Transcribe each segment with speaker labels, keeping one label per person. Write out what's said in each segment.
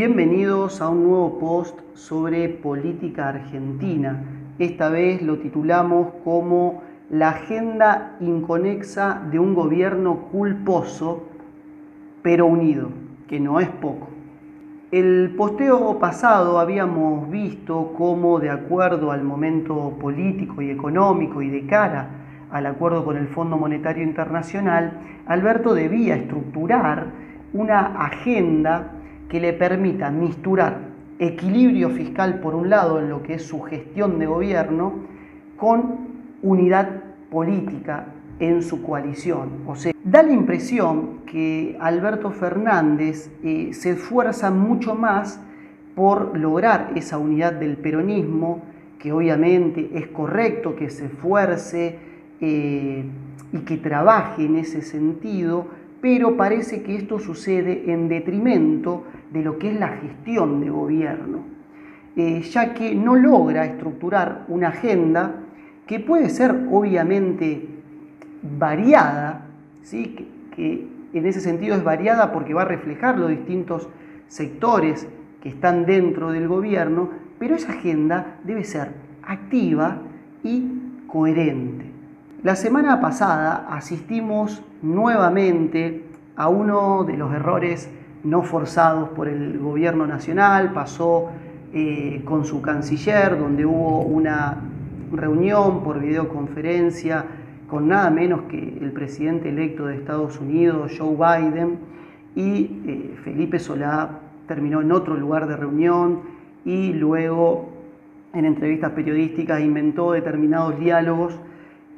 Speaker 1: Bienvenidos a un nuevo post sobre política argentina. Esta vez lo titulamos como La agenda inconexa de un gobierno culposo pero unido, que no es poco. El posteo pasado habíamos visto cómo de acuerdo al momento político y económico y de cara al acuerdo con el Fondo Monetario Internacional, Alberto debía estructurar una agenda que le permita misturar equilibrio fiscal por un lado en lo que es su gestión de gobierno con unidad política en su coalición. O sea, da la impresión que Alberto Fernández eh, se esfuerza mucho más por lograr esa unidad del peronismo, que obviamente es correcto que se esfuerce eh, y que trabaje en ese sentido, pero parece que esto sucede en detrimento de lo que es la gestión de gobierno, eh, ya que no logra estructurar una agenda que puede ser obviamente variada, ¿sí? que, que en ese sentido es variada porque va a reflejar los distintos sectores que están dentro del gobierno, pero esa agenda debe ser activa y coherente. La semana pasada asistimos nuevamente a uno de los errores no forzados por el gobierno nacional, pasó eh, con su canciller, donde hubo una reunión por videoconferencia con nada menos que el presidente electo de Estados Unidos, Joe Biden, y eh, Felipe Solá terminó en otro lugar de reunión y luego en entrevistas periodísticas inventó determinados diálogos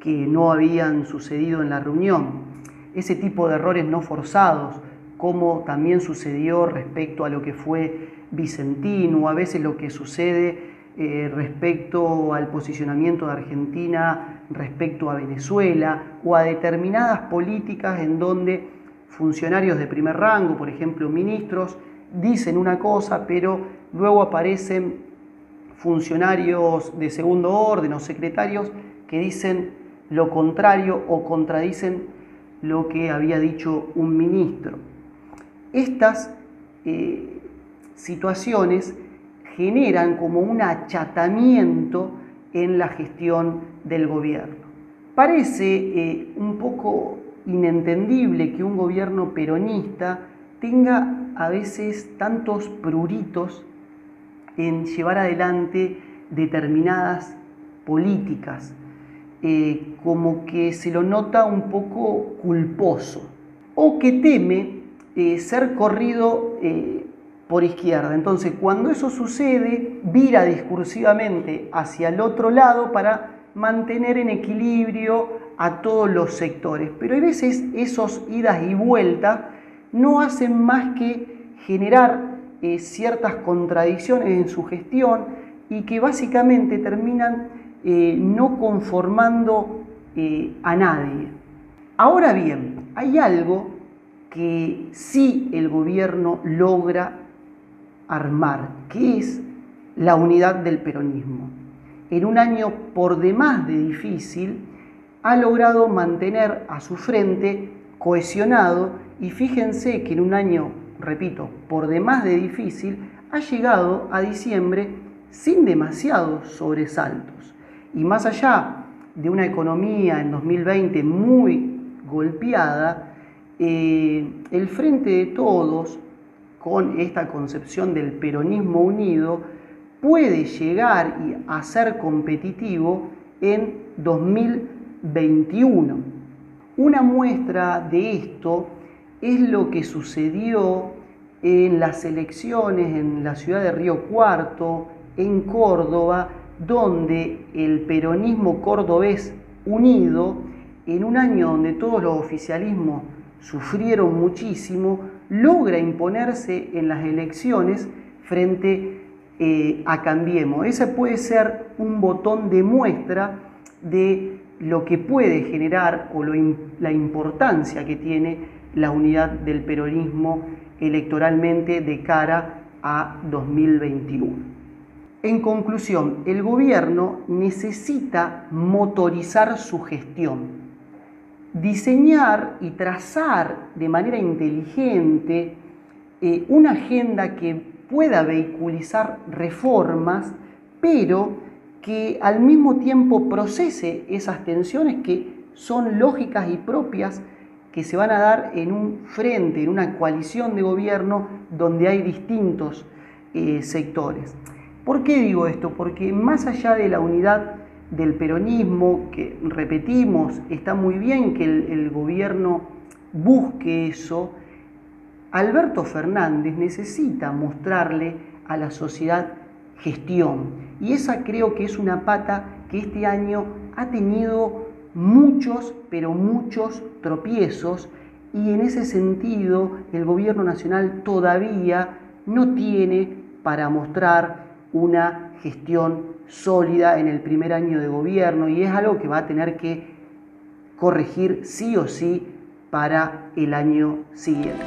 Speaker 1: que no habían sucedido en la reunión. Ese tipo de errores no forzados, como también sucedió respecto a lo que fue Vicentino, a veces lo que sucede eh, respecto al posicionamiento de Argentina respecto a Venezuela o a determinadas políticas en donde funcionarios de primer rango, por ejemplo ministros, dicen una cosa, pero luego aparecen funcionarios de segundo orden o secretarios que dicen lo contrario o contradicen lo que había dicho un ministro. Estas eh, situaciones generan como un achatamiento en la gestión del gobierno. Parece eh, un poco inentendible que un gobierno peronista tenga a veces tantos pruritos en llevar adelante determinadas políticas, eh, como que se lo nota un poco culposo, o que teme eh, ser corrido por izquierda. Entonces, cuando eso sucede, vira discursivamente hacia el otro lado para mantener en equilibrio a todos los sectores. Pero a veces esos idas y vueltas no hacen más que generar eh, ciertas contradicciones en su gestión y que básicamente terminan eh, no conformando eh, a nadie. Ahora bien, hay algo que sí el gobierno logra armar, que es la unidad del peronismo. En un año por demás de difícil, ha logrado mantener a su frente cohesionado y fíjense que en un año, repito, por demás de difícil, ha llegado a diciembre sin demasiados sobresaltos. Y más allá de una economía en 2020 muy golpeada, eh, el Frente de Todos con esta concepción del peronismo unido, puede llegar a ser competitivo en 2021. Una muestra de esto es lo que sucedió en las elecciones en la ciudad de Río Cuarto, en Córdoba, donde el peronismo cordobés unido, en un año donde todos los oficialismos sufrieron muchísimo, logra imponerse en las elecciones frente eh, a Cambiemos. Ese puede ser un botón de muestra de lo que puede generar o la importancia que tiene la unidad del peronismo electoralmente de cara a 2021. En conclusión, el gobierno necesita motorizar su gestión diseñar y trazar de manera inteligente eh, una agenda que pueda vehiculizar reformas, pero que al mismo tiempo procese esas tensiones que son lógicas y propias que se van a dar en un frente, en una coalición de gobierno donde hay distintos eh, sectores. ¿Por qué digo esto? Porque más allá de la unidad del peronismo, que repetimos, está muy bien que el gobierno busque eso, Alberto Fernández necesita mostrarle a la sociedad gestión. Y esa creo que es una pata que este año ha tenido muchos, pero muchos tropiezos y en ese sentido el gobierno nacional todavía no tiene para mostrar una gestión sólida en el primer año de gobierno y es algo que va a tener que corregir sí o sí para el año siguiente.